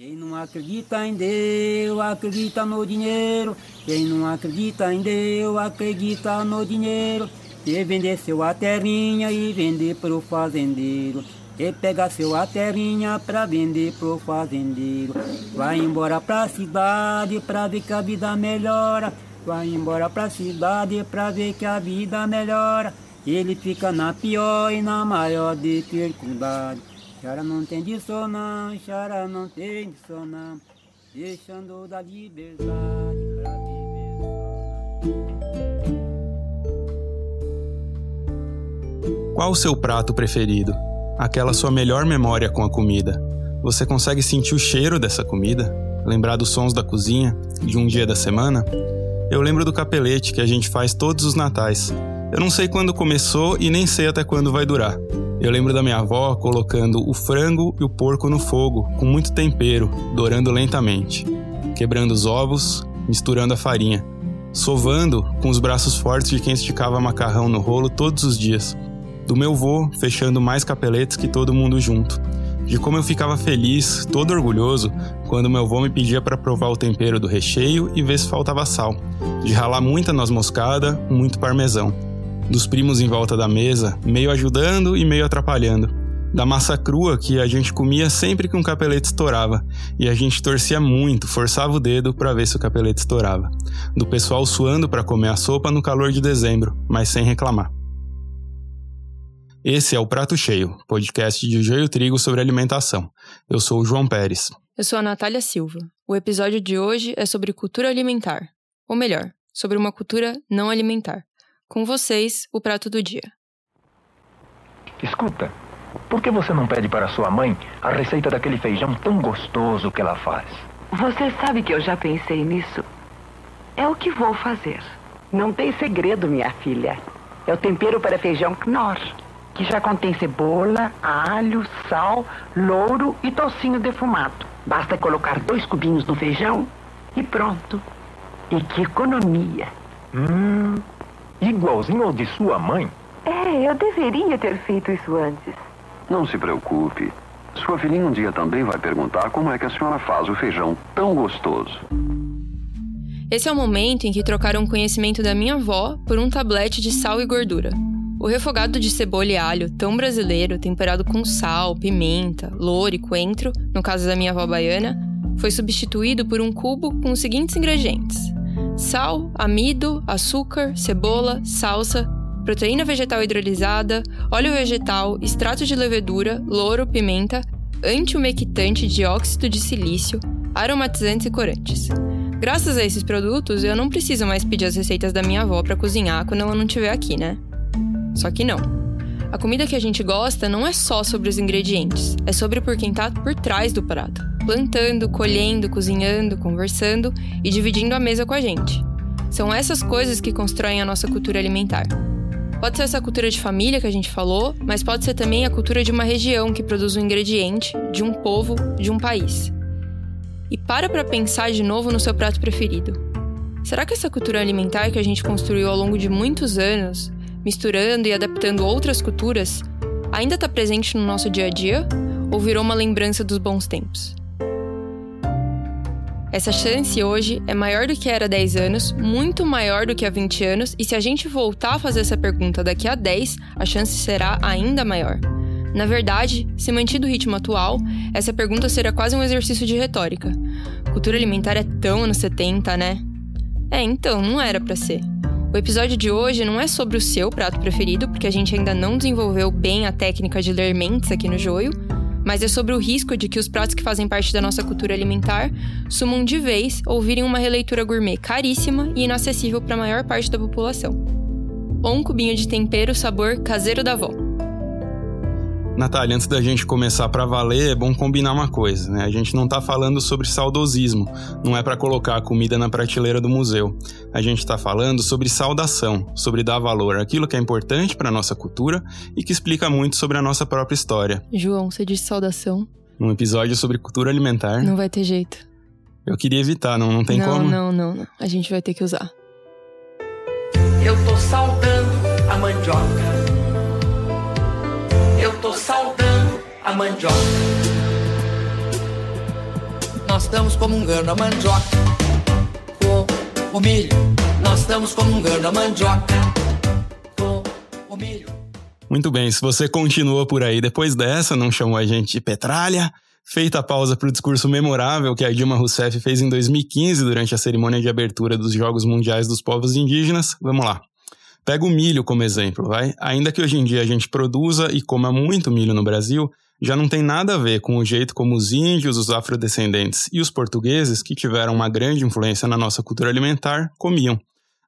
Quem não acredita em Deus, acredita no dinheiro. Quem não acredita em Deus, acredita no dinheiro. E vender sua terrinha e vender pro fazendeiro. E pega sua terrinha pra vender pro fazendeiro. Vai embora pra cidade pra ver que a vida melhora. Vai embora pra cidade pra ver que a vida melhora. Ele fica na pior e na maior dificuldade. Chara não tem disso não, chara não tem disso não. Deixando da liberdade pra viver Qual o seu prato preferido? Aquela sua melhor memória com a comida? Você consegue sentir o cheiro dessa comida? Lembrar dos sons da cozinha? De um dia da semana? Eu lembro do capelete que a gente faz todos os natais. Eu não sei quando começou e nem sei até quando vai durar. Eu lembro da minha avó colocando o frango e o porco no fogo, com muito tempero, dourando lentamente, quebrando os ovos, misturando a farinha, sovando com os braços fortes de quem esticava macarrão no rolo todos os dias. Do meu vô fechando mais capeletes que todo mundo junto. De como eu ficava feliz, todo orgulhoso, quando meu vô me pedia para provar o tempero do recheio e ver se faltava sal. De ralar muita noz moscada, muito parmesão dos primos em volta da mesa, meio ajudando e meio atrapalhando. Da massa crua que a gente comia sempre que um capelete estourava, e a gente torcia muito, forçava o dedo para ver se o capelete estourava. Do pessoal suando para comer a sopa no calor de dezembro, mas sem reclamar. Esse é o Prato Cheio, podcast de Joio Trigo sobre alimentação. Eu sou o João Pérez. Eu sou a Natália Silva. O episódio de hoje é sobre cultura alimentar, ou melhor, sobre uma cultura não alimentar. Com vocês, o prato do dia. Escuta, por que você não pede para sua mãe a receita daquele feijão tão gostoso que ela faz? Você sabe que eu já pensei nisso. É o que vou fazer. Não tem segredo, minha filha. É o tempero para feijão Knorr, que já contém cebola, alho, sal, louro e tocinho defumado. Basta colocar dois cubinhos no feijão e pronto. E que economia! Hum, Igualzinho ao de sua mãe? É, eu deveria ter feito isso antes. Não se preocupe. Sua filhinha um dia também vai perguntar como é que a senhora faz o feijão tão gostoso. Esse é o momento em que trocaram o conhecimento da minha avó por um tablete de sal e gordura. O refogado de cebola e alho, tão brasileiro, temperado com sal, pimenta, louro e coentro, no caso da minha avó baiana, foi substituído por um cubo com os seguintes ingredientes: sal, amido, açúcar, cebola, salsa, proteína vegetal hidrolisada, óleo vegetal, extrato de levedura, louro, pimenta, antiumectante, dióxido de silício, aromatizantes e corantes. Graças a esses produtos, eu não preciso mais pedir as receitas da minha avó para cozinhar quando ela não estiver aqui, né? Só que não. A comida que a gente gosta não é só sobre os ingredientes, é sobre por quem tá por trás do prato plantando, colhendo, cozinhando, conversando e dividindo a mesa com a gente. São essas coisas que constroem a nossa cultura alimentar. Pode ser essa cultura de família que a gente falou, mas pode ser também a cultura de uma região que produz um ingrediente, de um povo, de um país. E para para pensar de novo no seu prato preferido. Será que essa cultura alimentar que a gente construiu ao longo de muitos anos, misturando e adaptando outras culturas, ainda está presente no nosso dia a dia ou virou uma lembrança dos bons tempos? Essa chance hoje é maior do que era há 10 anos, muito maior do que há 20 anos, e se a gente voltar a fazer essa pergunta daqui a 10, a chance será ainda maior. Na verdade, se mantido o ritmo atual, essa pergunta será quase um exercício de retórica. Cultura alimentar é tão anos 70, né? É, então, não era para ser. O episódio de hoje não é sobre o seu prato preferido, porque a gente ainda não desenvolveu bem a técnica de ler mentes aqui no joio, mas é sobre o risco de que os pratos que fazem parte da nossa cultura alimentar sumam de vez ou virem uma releitura gourmet caríssima e inacessível para a maior parte da população. Ou um cubinho de tempero sabor caseiro da avó. Natália, antes da gente começar para valer, é bom combinar uma coisa, né? A gente não tá falando sobre saudosismo, não é para colocar a comida na prateleira do museu. A gente tá falando sobre saudação, sobre dar valor àquilo que é importante para nossa cultura e que explica muito sobre a nossa própria história. João, você disse saudação? Um episódio sobre cultura alimentar. Não vai ter jeito. Eu queria evitar, não, não tem não, como? Não, não, não. A gente vai ter que usar. Eu tô saudando a mandioca eu tô saudando a mandioca. nós estamos comungando a mandioca. Com o milho, nós estamos comungando a mandioca. Com o milho. Muito bem, se você continua por aí depois dessa, não chamou a gente de petralha, feita a pausa para o discurso memorável que a Dilma Rousseff fez em 2015 durante a cerimônia de abertura dos Jogos Mundiais dos Povos Indígenas, vamos lá. Pega o milho como exemplo, vai? Ainda que hoje em dia a gente produza e coma muito milho no Brasil, já não tem nada a ver com o jeito como os índios, os afrodescendentes e os portugueses, que tiveram uma grande influência na nossa cultura alimentar, comiam.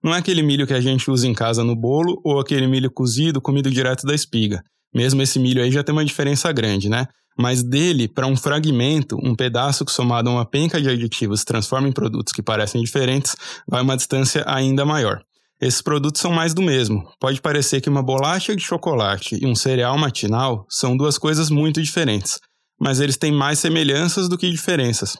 Não é aquele milho que a gente usa em casa no bolo ou aquele milho cozido comido direto da espiga. Mesmo esse milho aí já tem uma diferença grande, né? Mas dele para um fragmento, um pedaço que somado a uma penca de aditivos transforma em produtos que parecem diferentes, vai uma distância ainda maior. Esses produtos são mais do mesmo. Pode parecer que uma bolacha de chocolate e um cereal matinal são duas coisas muito diferentes, mas eles têm mais semelhanças do que diferenças.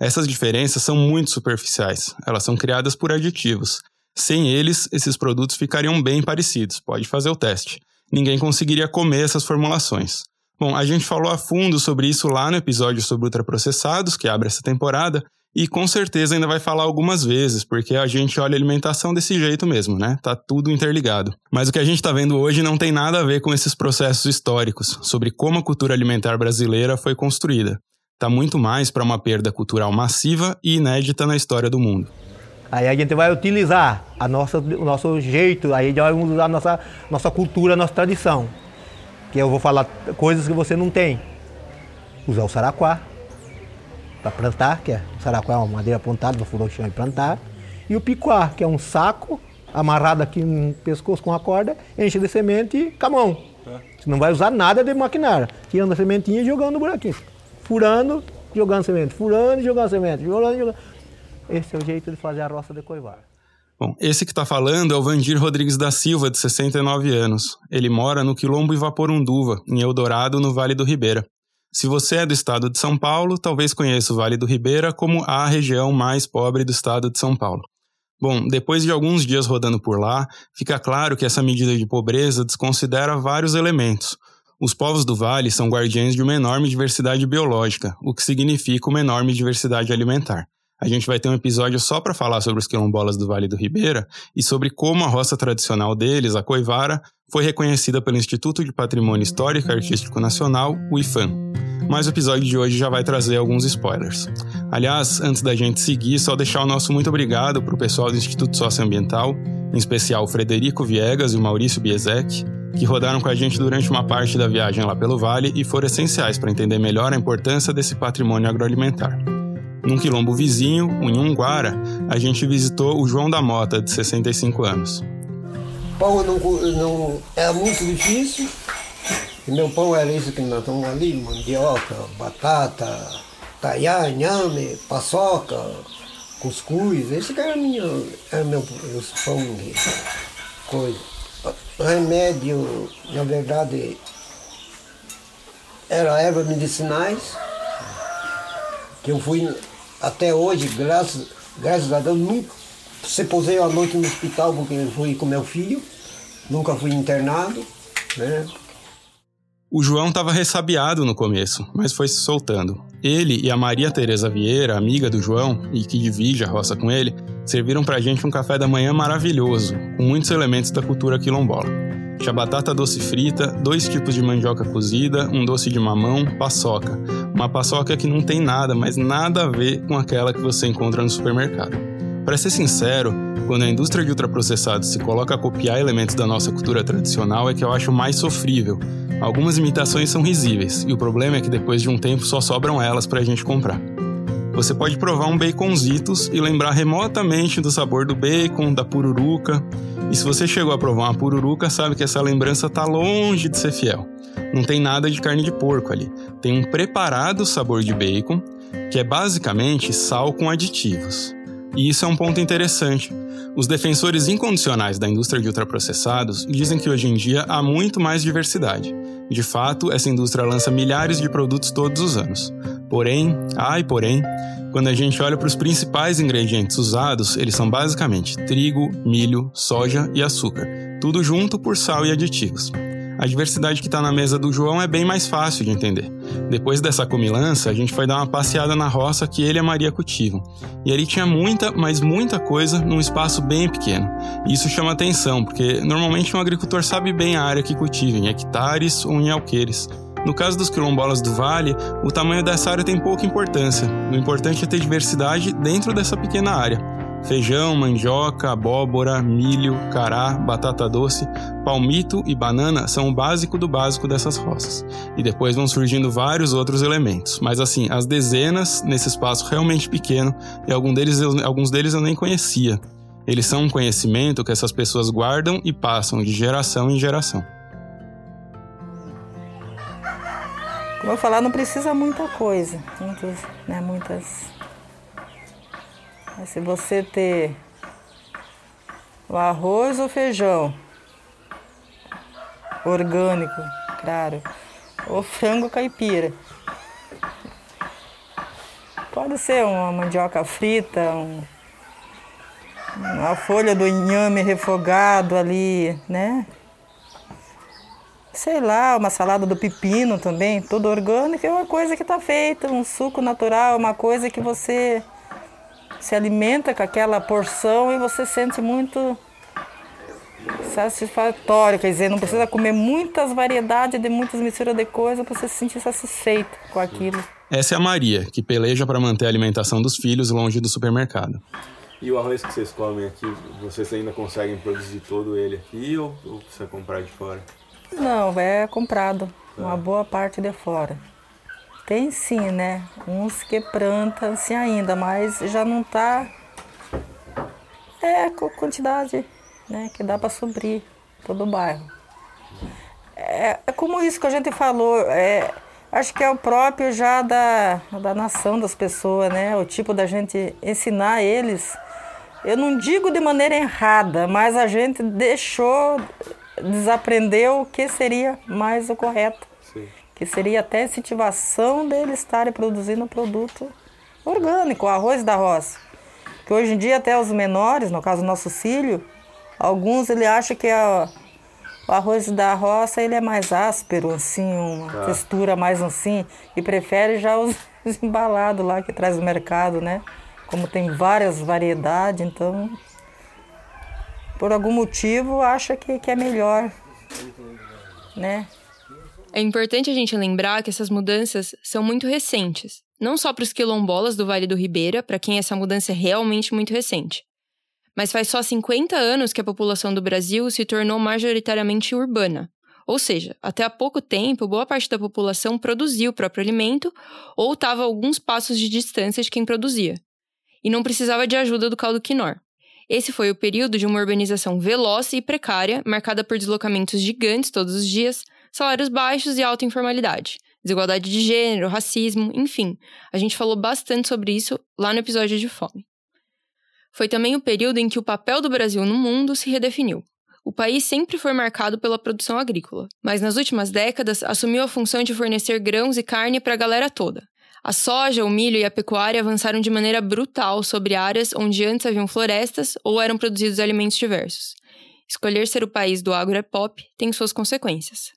Essas diferenças são muito superficiais, elas são criadas por aditivos. Sem eles, esses produtos ficariam bem parecidos, pode fazer o teste. Ninguém conseguiria comer essas formulações. Bom, a gente falou a fundo sobre isso lá no episódio sobre ultraprocessados, que abre essa temporada, e com certeza ainda vai falar algumas vezes, porque a gente olha a alimentação desse jeito mesmo, né? Tá tudo interligado. Mas o que a gente está vendo hoje não tem nada a ver com esses processos históricos, sobre como a cultura alimentar brasileira foi construída. Tá muito mais para uma perda cultural massiva e inédita na história do mundo. Aí a gente vai utilizar a nossa, o nosso jeito, aí já vai usar a nossa, nossa cultura, a nossa tradição. Que eu vou falar coisas que você não tem. Usar o saraquá, para plantar, que é o saracuá, uma madeira apontada para furar o chão e plantar. E o picuá, que é um saco amarrado aqui no pescoço com uma corda, enche de semente com a mão. Você não vai usar nada de maquinário, tirando a sementinha e jogando no buraquinho. Furando, jogando semente, furando e jogando semente, furando e jogando. Esse é o jeito de fazer a roça de coivar. Bom, esse que está falando é o Vandir Rodrigues da Silva, de 69 anos. Ele mora no Quilombo Ivaporunduva, em Eldorado, no Vale do Ribeira. Se você é do estado de São Paulo, talvez conheça o Vale do Ribeira como a região mais pobre do estado de São Paulo. Bom, depois de alguns dias rodando por lá, fica claro que essa medida de pobreza desconsidera vários elementos. Os povos do Vale são guardiães de uma enorme diversidade biológica, o que significa uma enorme diversidade alimentar. A gente vai ter um episódio só para falar sobre os quilombolas do Vale do Ribeira e sobre como a roça tradicional deles, a coivara, foi reconhecida pelo Instituto de Patrimônio Histórico e Artístico Nacional, o IFAM. Mas o episódio de hoje já vai trazer alguns spoilers. Aliás, antes da gente seguir, só deixar o nosso muito obrigado para o pessoal do Instituto Socioambiental, em especial Frederico Viegas e Maurício Biesek, que rodaram com a gente durante uma parte da viagem lá pelo Vale e foram essenciais para entender melhor a importância desse patrimônio agroalimentar. Num quilombo vizinho, o Nhunguara, a gente visitou o João da Mota, de 65 anos. Pão não, não era muito difícil. E meu pão era isso que nós estamos ali, mandioca, batata, taiá, inhame, paçoca, cuscuz. Esse que era, minha, era meu os pão de coisa. Remédio, na verdade, era ervas medicinais, que eu fui até hoje, graças, graças a Deus, nunca se posei a noite no hospital porque eu fui com meu filho, nunca fui internado, né? O João estava ressabiado no começo, mas foi se soltando. Ele e a Maria Teresa Vieira, amiga do João e que divide a roça com ele, serviram pra gente um café da manhã maravilhoso, com muitos elementos da cultura quilombola. Tinha batata doce frita, dois tipos de mandioca cozida, um doce de mamão, paçoca. Uma paçoca que não tem nada, mas nada a ver com aquela que você encontra no supermercado. Para ser sincero, quando a indústria de ultraprocessados se coloca a copiar elementos da nossa cultura tradicional é que eu acho mais sofrível. Algumas imitações são risíveis, e o problema é que depois de um tempo só sobram elas para a gente comprar. Você pode provar um baconzitos e lembrar remotamente do sabor do bacon, da pururuca, e se você chegou a provar uma pururuca, sabe que essa lembrança está longe de ser fiel. Não tem nada de carne de porco ali. Tem um preparado sabor de bacon, que é basicamente sal com aditivos. E isso é um ponto interessante. Os defensores incondicionais da indústria de ultraprocessados dizem que hoje em dia há muito mais diversidade. De fato, essa indústria lança milhares de produtos todos os anos. Porém, ai porém, quando a gente olha para os principais ingredientes usados, eles são basicamente trigo, milho, soja e açúcar, tudo junto por sal e aditivos. A diversidade que está na mesa do João é bem mais fácil de entender. Depois dessa comilança, a gente foi dar uma passeada na roça que ele e a Maria cultivam. E ali tinha muita, mas muita coisa num espaço bem pequeno. E isso chama atenção, porque normalmente um agricultor sabe bem a área que cultiva, em hectares ou em alqueires. No caso dos quilombolas do Vale, o tamanho dessa área tem pouca importância. O importante é ter diversidade dentro dessa pequena área. Feijão, mandioca, abóbora, milho, cará, batata doce, palmito e banana são o básico do básico dessas roças. E depois vão surgindo vários outros elementos. Mas assim, as dezenas nesse espaço realmente pequeno e alguns deles eu, alguns deles eu nem conhecia. Eles são um conhecimento que essas pessoas guardam e passam de geração em geração. Como eu falar, não precisa muita coisa, muitas, né, muitas. Mas se você ter o arroz ou feijão orgânico, claro, ou frango caipira. Pode ser uma mandioca frita, um, uma folha do inhame refogado ali, né? Sei lá, uma salada do pepino também, tudo orgânico, é uma coisa que está feita, um suco natural, uma coisa que você se alimenta com aquela porção e você sente muito satisfatório, quer dizer, não precisa comer muitas variedades de muitas misturas de coisas para você se sentir satisfeito com aquilo. Essa é a Maria, que peleja para manter a alimentação dos filhos longe do supermercado. E o arroz que vocês comem aqui, vocês ainda conseguem produzir todo ele aqui ou, ou precisa comprar de fora? Não, é comprado. Uma boa parte de fora. Tem sim, né? Uns que plantam assim ainda, mas já não tá. É a quantidade né, que dá para suprir todo o bairro. É, é, como isso que a gente falou. É, acho que é o próprio já da, da nação das pessoas, né? O tipo da gente ensinar eles. Eu não digo de maneira errada, mas a gente deixou desaprendeu o que seria mais o correto. Sim. Que seria até a incentivação deles estarem produzindo produto orgânico, o arroz da roça. Que hoje em dia até os menores, no caso do nosso filho, alguns ele acha que a, o arroz da roça ele é mais áspero, assim, uma tá. textura mais assim, e prefere já os, os embalados lá que traz do mercado, né? Como tem várias variedades, então por algum motivo, acha que, que é melhor, né? É importante a gente lembrar que essas mudanças são muito recentes, não só para os quilombolas do Vale do Ribeira, para quem essa mudança é realmente muito recente. Mas faz só 50 anos que a população do Brasil se tornou majoritariamente urbana. Ou seja, até há pouco tempo, boa parte da população produzia o próprio alimento ou estava alguns passos de distância de quem produzia. E não precisava de ajuda do caldo quinor. Esse foi o período de uma urbanização veloz e precária, marcada por deslocamentos gigantes todos os dias, salários baixos e alta informalidade, desigualdade de gênero, racismo, enfim. A gente falou bastante sobre isso lá no episódio de Fome. Foi também o período em que o papel do Brasil no mundo se redefiniu. O país sempre foi marcado pela produção agrícola, mas nas últimas décadas assumiu a função de fornecer grãos e carne para a galera toda, a soja, o milho e a pecuária avançaram de maneira brutal sobre áreas onde antes haviam florestas ou eram produzidos alimentos diversos. Escolher ser o país do agro é pop tem suas consequências.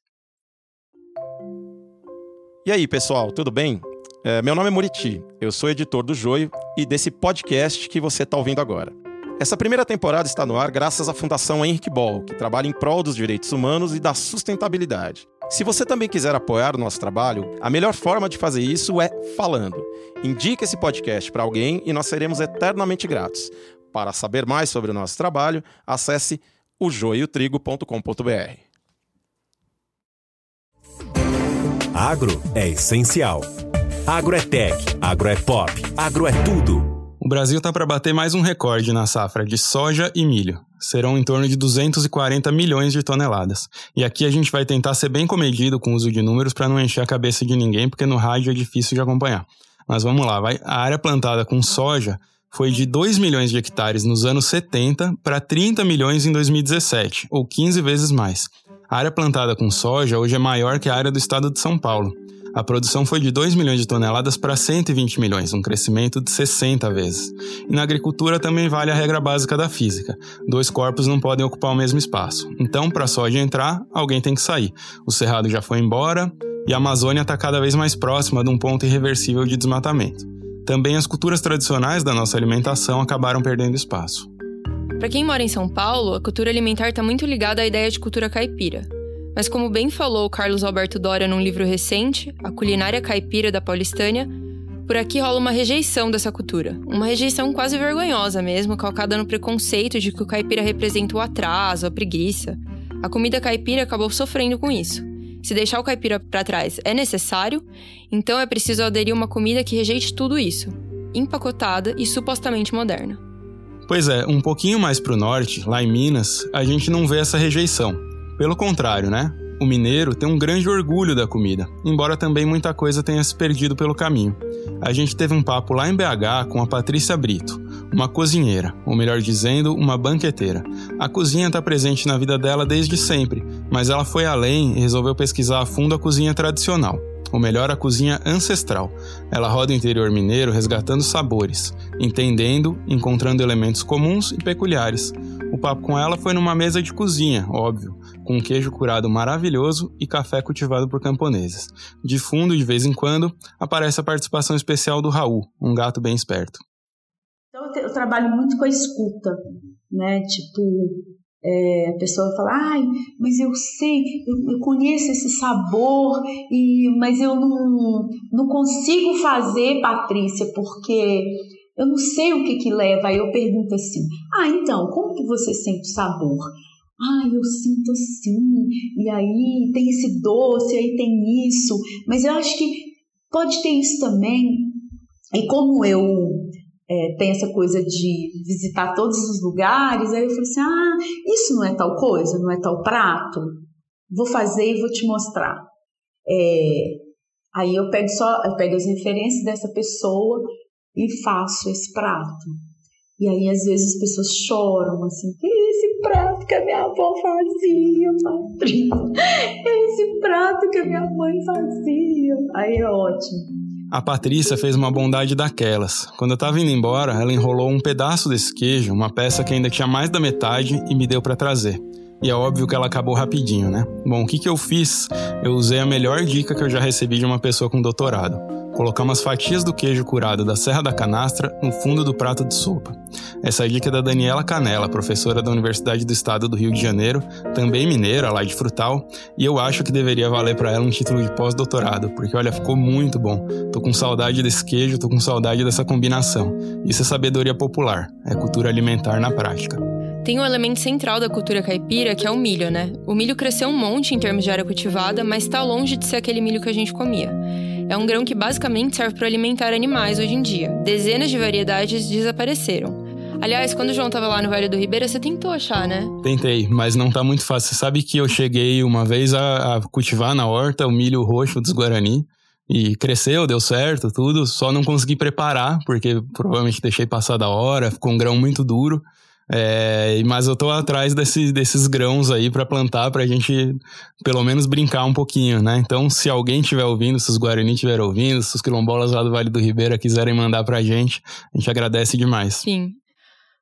E aí, pessoal, tudo bem? É, meu nome é Muriti, eu sou editor do Joio e desse podcast que você está ouvindo agora. Essa primeira temporada está no ar graças à Fundação Henrique Ball, que trabalha em prol dos direitos humanos e da sustentabilidade. Se você também quiser apoiar o nosso trabalho, a melhor forma de fazer isso é falando. Indique esse podcast para alguém e nós seremos eternamente gratos. Para saber mais sobre o nosso trabalho, acesse o joiotrigo.com.br. Agro é essencial. Agro é tech, agro é pop, agro é tudo. O Brasil está para bater mais um recorde na safra de soja e milho. Serão em torno de 240 milhões de toneladas. E aqui a gente vai tentar ser bem comedido com o uso de números para não encher a cabeça de ninguém, porque no rádio é difícil de acompanhar. Mas vamos lá, vai. A área plantada com soja foi de 2 milhões de hectares nos anos 70 para 30 milhões em 2017, ou 15 vezes mais. A área plantada com soja hoje é maior que a área do estado de São Paulo. A produção foi de 2 milhões de toneladas para 120 milhões, um crescimento de 60 vezes. E na agricultura também vale a regra básica da física: dois corpos não podem ocupar o mesmo espaço. Então, para a soja entrar, alguém tem que sair. O cerrado já foi embora e a Amazônia está cada vez mais próxima de um ponto irreversível de desmatamento. Também as culturas tradicionais da nossa alimentação acabaram perdendo espaço. Para quem mora em São Paulo, a cultura alimentar está muito ligada à ideia de cultura caipira. Mas como bem falou Carlos Alberto Dória num livro recente, A Culinária Caipira da Paulistânia, por aqui rola uma rejeição dessa cultura. Uma rejeição quase vergonhosa mesmo, calcada no preconceito de que o caipira representa o atraso, a preguiça. A comida caipira acabou sofrendo com isso. Se deixar o caipira para trás é necessário, então é preciso aderir uma comida que rejeite tudo isso, empacotada e supostamente moderna. Pois é, um pouquinho mais para o norte, lá em Minas, a gente não vê essa rejeição. Pelo contrário, né? O mineiro tem um grande orgulho da comida, embora também muita coisa tenha se perdido pelo caminho. A gente teve um papo lá em BH com a Patrícia Brito, uma cozinheira, ou melhor dizendo, uma banqueteira. A cozinha está presente na vida dela desde sempre, mas ela foi além e resolveu pesquisar a fundo a cozinha tradicional ou melhor, a cozinha ancestral. Ela roda o interior mineiro resgatando sabores, entendendo, encontrando elementos comuns e peculiares. O papo com ela foi numa mesa de cozinha, óbvio, com um queijo curado maravilhoso e café cultivado por camponeses. De fundo, de vez em quando, aparece a participação especial do Raul, um gato bem esperto. Então eu, trabalho muito com a escuta, né? Tipo, é, a pessoa fala, ai, mas eu sei, eu, eu, conheço esse sabor, e, mas eu não, não consigo fazer, Patrícia, porque eu não sei o que que leva. Aí eu pergunto assim, ah, então, como que você sente o sabor? Ah, eu sinto assim, e aí tem esse doce, aí tem isso, mas eu acho que pode ter isso também. E como eu é, tem essa coisa de visitar todos os lugares. Aí eu falei assim: ah, isso não é tal coisa, não é tal prato. Vou fazer e vou te mostrar. É, aí eu pego só, eu pego as referências dessa pessoa e faço esse prato. E aí às vezes as pessoas choram assim, esse prato que a minha avó fazia, Patrícia, esse prato que a minha mãe fazia. Aí é ótimo. A Patrícia fez uma bondade daquelas. Quando eu tava indo embora, ela enrolou um pedaço desse queijo, uma peça que ainda tinha mais da metade, e me deu para trazer. E é óbvio que ela acabou rapidinho, né? Bom, o que, que eu fiz? Eu usei a melhor dica que eu já recebi de uma pessoa com doutorado. Colocar umas fatias do queijo curado da Serra da Canastra no fundo do prato de sopa. Essa dica é da Daniela Canela, professora da Universidade do Estado do Rio de Janeiro, também mineira lá de Frutal, e eu acho que deveria valer para ela um título de pós-doutorado, porque olha, ficou muito bom. Tô com saudade desse queijo, tô com saudade dessa combinação. Isso é sabedoria popular, é cultura alimentar na prática. Tem um elemento central da cultura caipira que é o milho, né? O milho cresceu um monte em termos de área cultivada, mas está longe de ser aquele milho que a gente comia. É um grão que basicamente serve para alimentar animais hoje em dia. Dezenas de variedades desapareceram. Aliás, quando o João estava lá no Vale do Ribeira, você tentou achar, né? Tentei, mas não tá muito fácil. Você sabe que eu cheguei uma vez a, a cultivar na horta o milho roxo dos Guarani. E cresceu, deu certo, tudo. Só não consegui preparar, porque provavelmente deixei passar da hora, ficou um grão muito duro. É, mas eu tô atrás desse, desses grãos aí para plantar pra gente pelo menos brincar um pouquinho, né? Então, se alguém estiver ouvindo, se os Guarani estiverem ouvindo, se os quilombolas lá do Vale do Ribeira quiserem mandar pra gente, a gente agradece demais. Sim.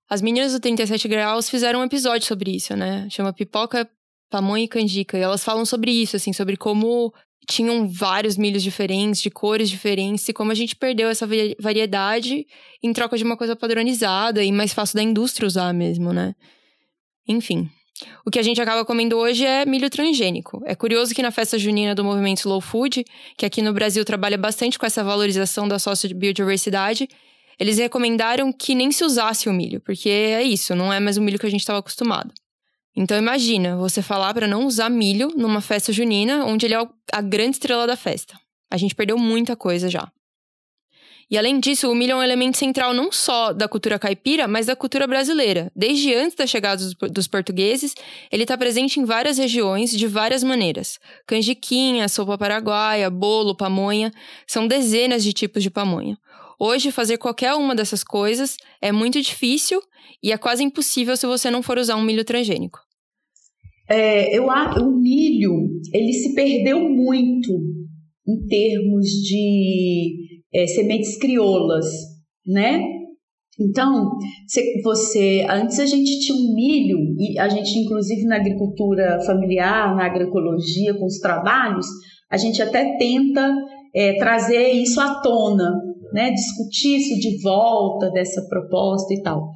As meninas do 37 Graus fizeram um episódio sobre isso, né? Chama Pipoca, Pamonha e Canjica. E elas falam sobre isso, assim, sobre como tinham vários milhos diferentes, de cores diferentes, e como a gente perdeu essa variedade em troca de uma coisa padronizada e mais fácil da indústria usar mesmo, né? Enfim. O que a gente acaba comendo hoje é milho transgênico. É curioso que na festa junina do movimento Slow Food, que aqui no Brasil trabalha bastante com essa valorização da biodiversidade, eles recomendaram que nem se usasse o milho, porque é isso, não é mais o milho que a gente estava acostumado. Então imagina você falar para não usar milho numa festa junina, onde ele é a grande estrela da festa. A gente perdeu muita coisa já. E além disso, o milho é um elemento central não só da cultura caipira, mas da cultura brasileira. Desde antes da chegada dos portugueses, ele está presente em várias regiões de várias maneiras. Canjiquinha, sopa paraguaia, bolo, pamonha, são dezenas de tipos de pamonha. Hoje, fazer qualquer uma dessas coisas é muito difícil e é quase impossível se você não for usar um milho transgênico. É, eu, o milho, ele se perdeu muito em termos de é, sementes crioulas, né? Então, você, antes a gente tinha um milho, e a gente, inclusive na agricultura familiar, na agroecologia, com os trabalhos, a gente até tenta é, trazer isso à tona, né? discutir isso de volta dessa proposta e tal.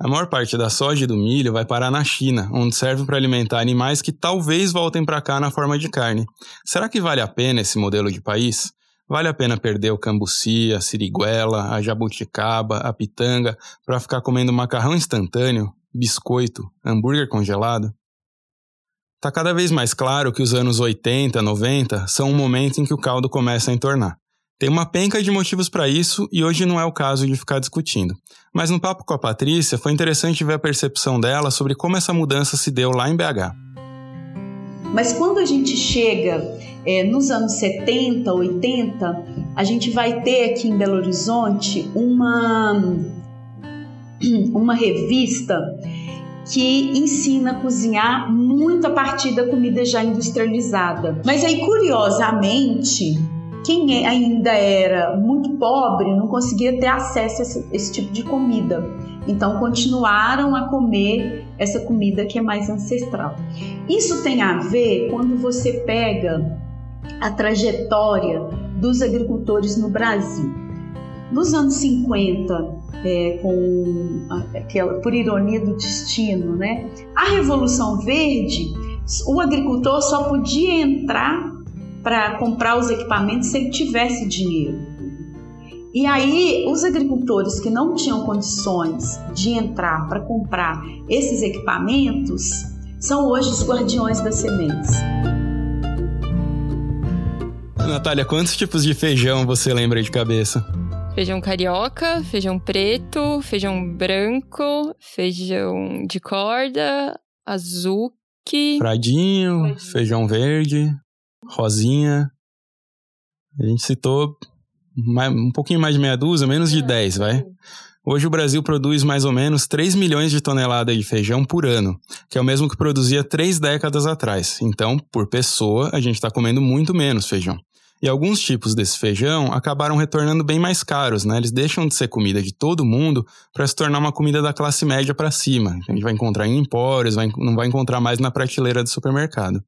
A maior parte da soja e do milho vai parar na China, onde serve para alimentar animais que talvez voltem para cá na forma de carne. Será que vale a pena esse modelo de país? Vale a pena perder o cambuci, a siriguela, a jabuticaba, a pitanga para ficar comendo macarrão instantâneo, biscoito, hambúrguer congelado? Tá cada vez mais claro que os anos 80, 90 são um momento em que o caldo começa a entornar. Tem uma penca de motivos para isso e hoje não é o caso de ficar discutindo. Mas no papo com a Patrícia foi interessante ver a percepção dela sobre como essa mudança se deu lá em BH. Mas quando a gente chega é, nos anos 70, 80, a gente vai ter aqui em Belo Horizonte uma, uma revista que ensina a cozinhar muito a partir da comida já industrializada. Mas aí, curiosamente, quem é, ainda era muito pobre não conseguia ter acesso a esse, esse, tipo de comida. Então continuaram a comer essa comida que é mais ancestral. Isso tem a ver quando você pega a trajetória dos agricultores no Brasil. Nos anos 50, é, com aquela, por ironia do destino, né? A Revolução Verde, o agricultor só podia entrar para comprar os equipamentos se ele tivesse dinheiro. E aí, os agricultores que não tinham condições de entrar para comprar esses equipamentos são hoje os guardiões das sementes. Natália, quantos tipos de feijão você lembra de cabeça? Feijão carioca, feijão preto, feijão branco, feijão de corda, azuki. Fradinho, feijão verde. Rosinha. A gente citou um pouquinho mais de meia dúzia, menos de 10, vai. Hoje o Brasil produz mais ou menos 3 milhões de toneladas de feijão por ano, que é o mesmo que produzia três décadas atrás. Então, por pessoa, a gente está comendo muito menos feijão. E alguns tipos desse feijão acabaram retornando bem mais caros, né? Eles deixam de ser comida de todo mundo para se tornar uma comida da classe média para cima. A gente vai encontrar em empórios, vai, não vai encontrar mais na prateleira do supermercado.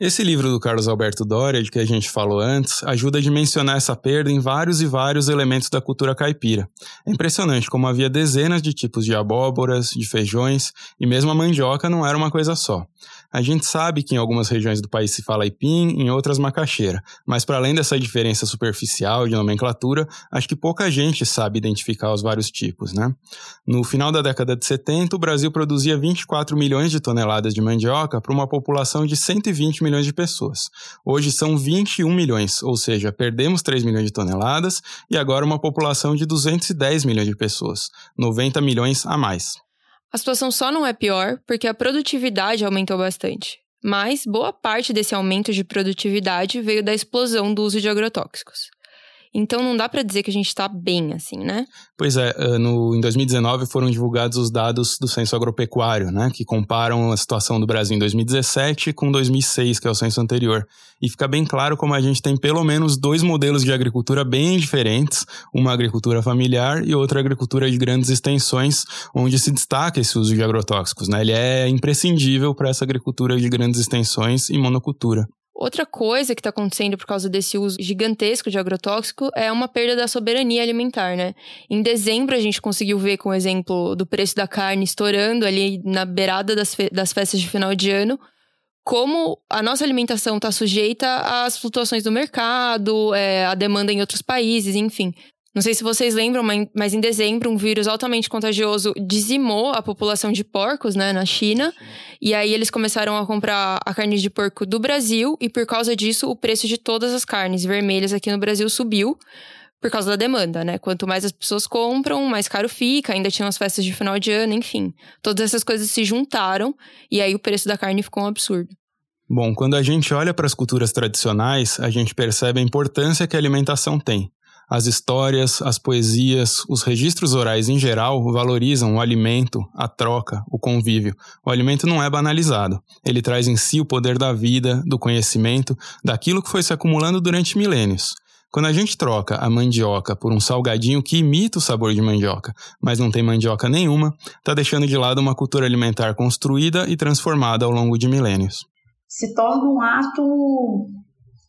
Esse livro do Carlos Alberto Doria, de que a gente falou antes, ajuda a dimensionar essa perda em vários e vários elementos da cultura caipira. É impressionante como havia dezenas de tipos de abóboras, de feijões, e mesmo a mandioca não era uma coisa só. A gente sabe que em algumas regiões do país se fala aipim, em outras macaxeira, mas para além dessa diferença superficial de nomenclatura, acho que pouca gente sabe identificar os vários tipos, né? No final da década de 70, o Brasil produzia 24 milhões de toneladas de mandioca para uma população de 120 milhões de pessoas. Hoje são 21 milhões, ou seja, perdemos 3 milhões de toneladas e agora uma população de 210 milhões de pessoas, 90 milhões a mais. A situação só não é pior porque a produtividade aumentou bastante. Mas boa parte desse aumento de produtividade veio da explosão do uso de agrotóxicos. Então não dá para dizer que a gente está bem assim, né? Pois é, eh, no, em 2019 foram divulgados os dados do Censo Agropecuário, né, que comparam a situação do Brasil em 2017 com 2006, que é o censo anterior. E fica bem claro como a gente tem pelo menos dois modelos de agricultura bem diferentes, uma agricultura familiar e outra agricultura de grandes extensões, onde se destaca esse uso de agrotóxicos, né? Ele é imprescindível para essa agricultura de grandes extensões e monocultura. Outra coisa que está acontecendo por causa desse uso gigantesco de agrotóxico é uma perda da soberania alimentar, né? Em dezembro, a gente conseguiu ver com o exemplo do preço da carne estourando ali na beirada das, fe das festas de final de ano, como a nossa alimentação está sujeita às flutuações do mercado, é, à demanda em outros países, enfim. Não sei se vocês lembram, mas em dezembro um vírus altamente contagioso dizimou a população de porcos, né, na China. E aí eles começaram a comprar a carne de porco do Brasil e por causa disso o preço de todas as carnes vermelhas aqui no Brasil subiu por causa da demanda, né? Quanto mais as pessoas compram, mais caro fica. Ainda tinham as festas de final de ano, enfim. Todas essas coisas se juntaram e aí o preço da carne ficou um absurdo. Bom, quando a gente olha para as culturas tradicionais, a gente percebe a importância que a alimentação tem. As histórias, as poesias, os registros orais em geral valorizam o alimento, a troca, o convívio. O alimento não é banalizado. Ele traz em si o poder da vida, do conhecimento, daquilo que foi se acumulando durante milênios. Quando a gente troca a mandioca por um salgadinho que imita o sabor de mandioca, mas não tem mandioca nenhuma, está deixando de lado uma cultura alimentar construída e transformada ao longo de milênios. Se torna um ato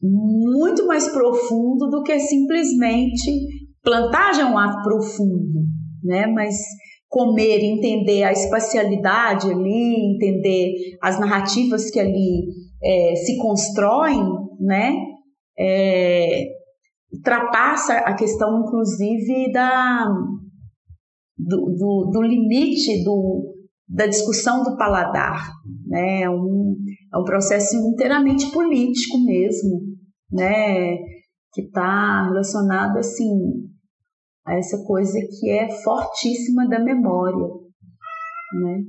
muito mais profundo do que simplesmente plantar é um ato profundo, né? Mas comer, entender a espacialidade ali, entender as narrativas que ali é, se constroem, né? É, ultrapassa a questão, inclusive, da, do, do, do limite do, da discussão do paladar. Né? É, um, é um processo inteiramente político mesmo, né? que está relacionado assim, a essa coisa que é fortíssima da memória. Né?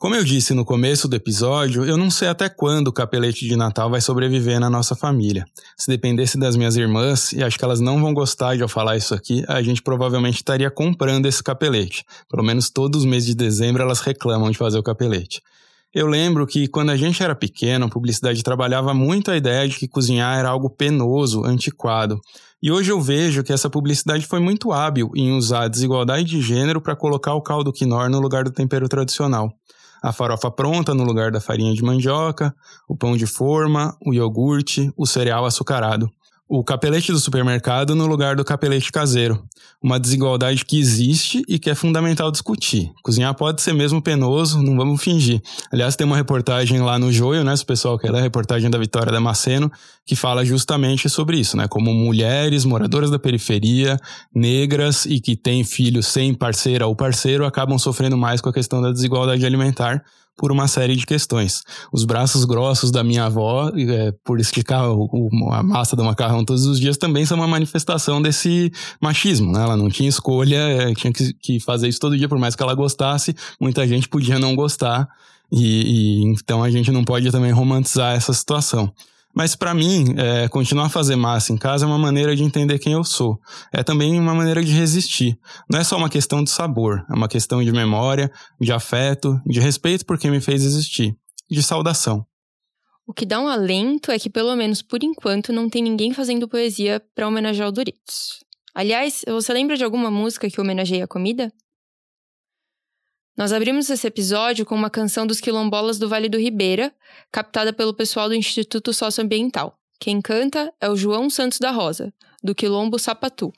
Como eu disse no começo do episódio, eu não sei até quando o capelete de Natal vai sobreviver na nossa família. Se dependesse das minhas irmãs, e acho que elas não vão gostar de eu falar isso aqui, a gente provavelmente estaria comprando esse capelete. Pelo menos todos os meses de dezembro elas reclamam de fazer o capelete. Eu lembro que quando a gente era pequeno, a publicidade trabalhava muito a ideia de que cozinhar era algo penoso, antiquado. E hoje eu vejo que essa publicidade foi muito hábil em usar a desigualdade de gênero para colocar o caldo quinor no lugar do tempero tradicional a farofa pronta no lugar da farinha de mandioca, o pão de forma, o iogurte, o cereal açucarado o capelete do supermercado no lugar do capelete caseiro. Uma desigualdade que existe e que é fundamental discutir. Cozinhar pode ser mesmo penoso, não vamos fingir. Aliás, tem uma reportagem lá no Joio, né, se o pessoal quer ler, a reportagem da Vitória Damasceno, que fala justamente sobre isso, né, como mulheres moradoras da periferia, negras e que têm filhos sem parceira ou parceiro acabam sofrendo mais com a questão da desigualdade alimentar por uma série de questões. Os braços grossos da minha avó, é, por esticar o, o, a massa do macarrão todos os dias, também são uma manifestação desse machismo. Né? Ela não tinha escolha, é, tinha que, que, fazer isso todo dia, por mais que ela gostasse. Muita gente podia não gostar, e, e então a gente não pode também romantizar essa situação. Mas para mim, é, continuar a fazer massa em casa é uma maneira de entender quem eu sou. É também uma maneira de resistir. Não é só uma questão de sabor, é uma questão de memória, de afeto, de respeito por quem me fez existir, de saudação. O que dá um alento é que, pelo menos por enquanto, não tem ninguém fazendo poesia para homenagear o Doritos. Aliás, você lembra de alguma música que homenageia a comida? Nós abrimos esse episódio com uma canção dos quilombolas do Vale do Ribeira, captada pelo pessoal do Instituto Socioambiental. Quem canta é o João Santos da Rosa, do Quilombo Sapatu.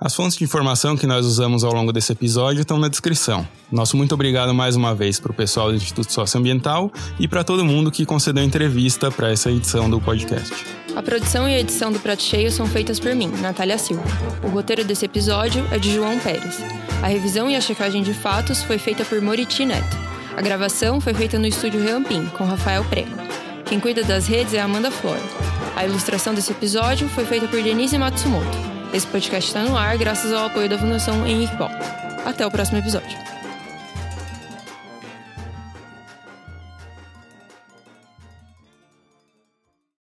As fontes de informação que nós usamos ao longo desse episódio estão na descrição. Nosso muito obrigado mais uma vez para o pessoal do Instituto Socioambiental e para todo mundo que concedeu entrevista para essa edição do podcast. A produção e a edição do Prato Cheio são feitas por mim, Natália Silva. O roteiro desse episódio é de João Pérez. A revisão e a checagem de fatos foi feita por Moriti Neto. A gravação foi feita no estúdio Reampim, com Rafael Prego. Quem cuida das redes é Amanda Flora. A ilustração desse episódio foi feita por Denise Matsumoto. Esse podcast está no ar graças ao apoio da Fundação Henrique Ball. Até o próximo episódio.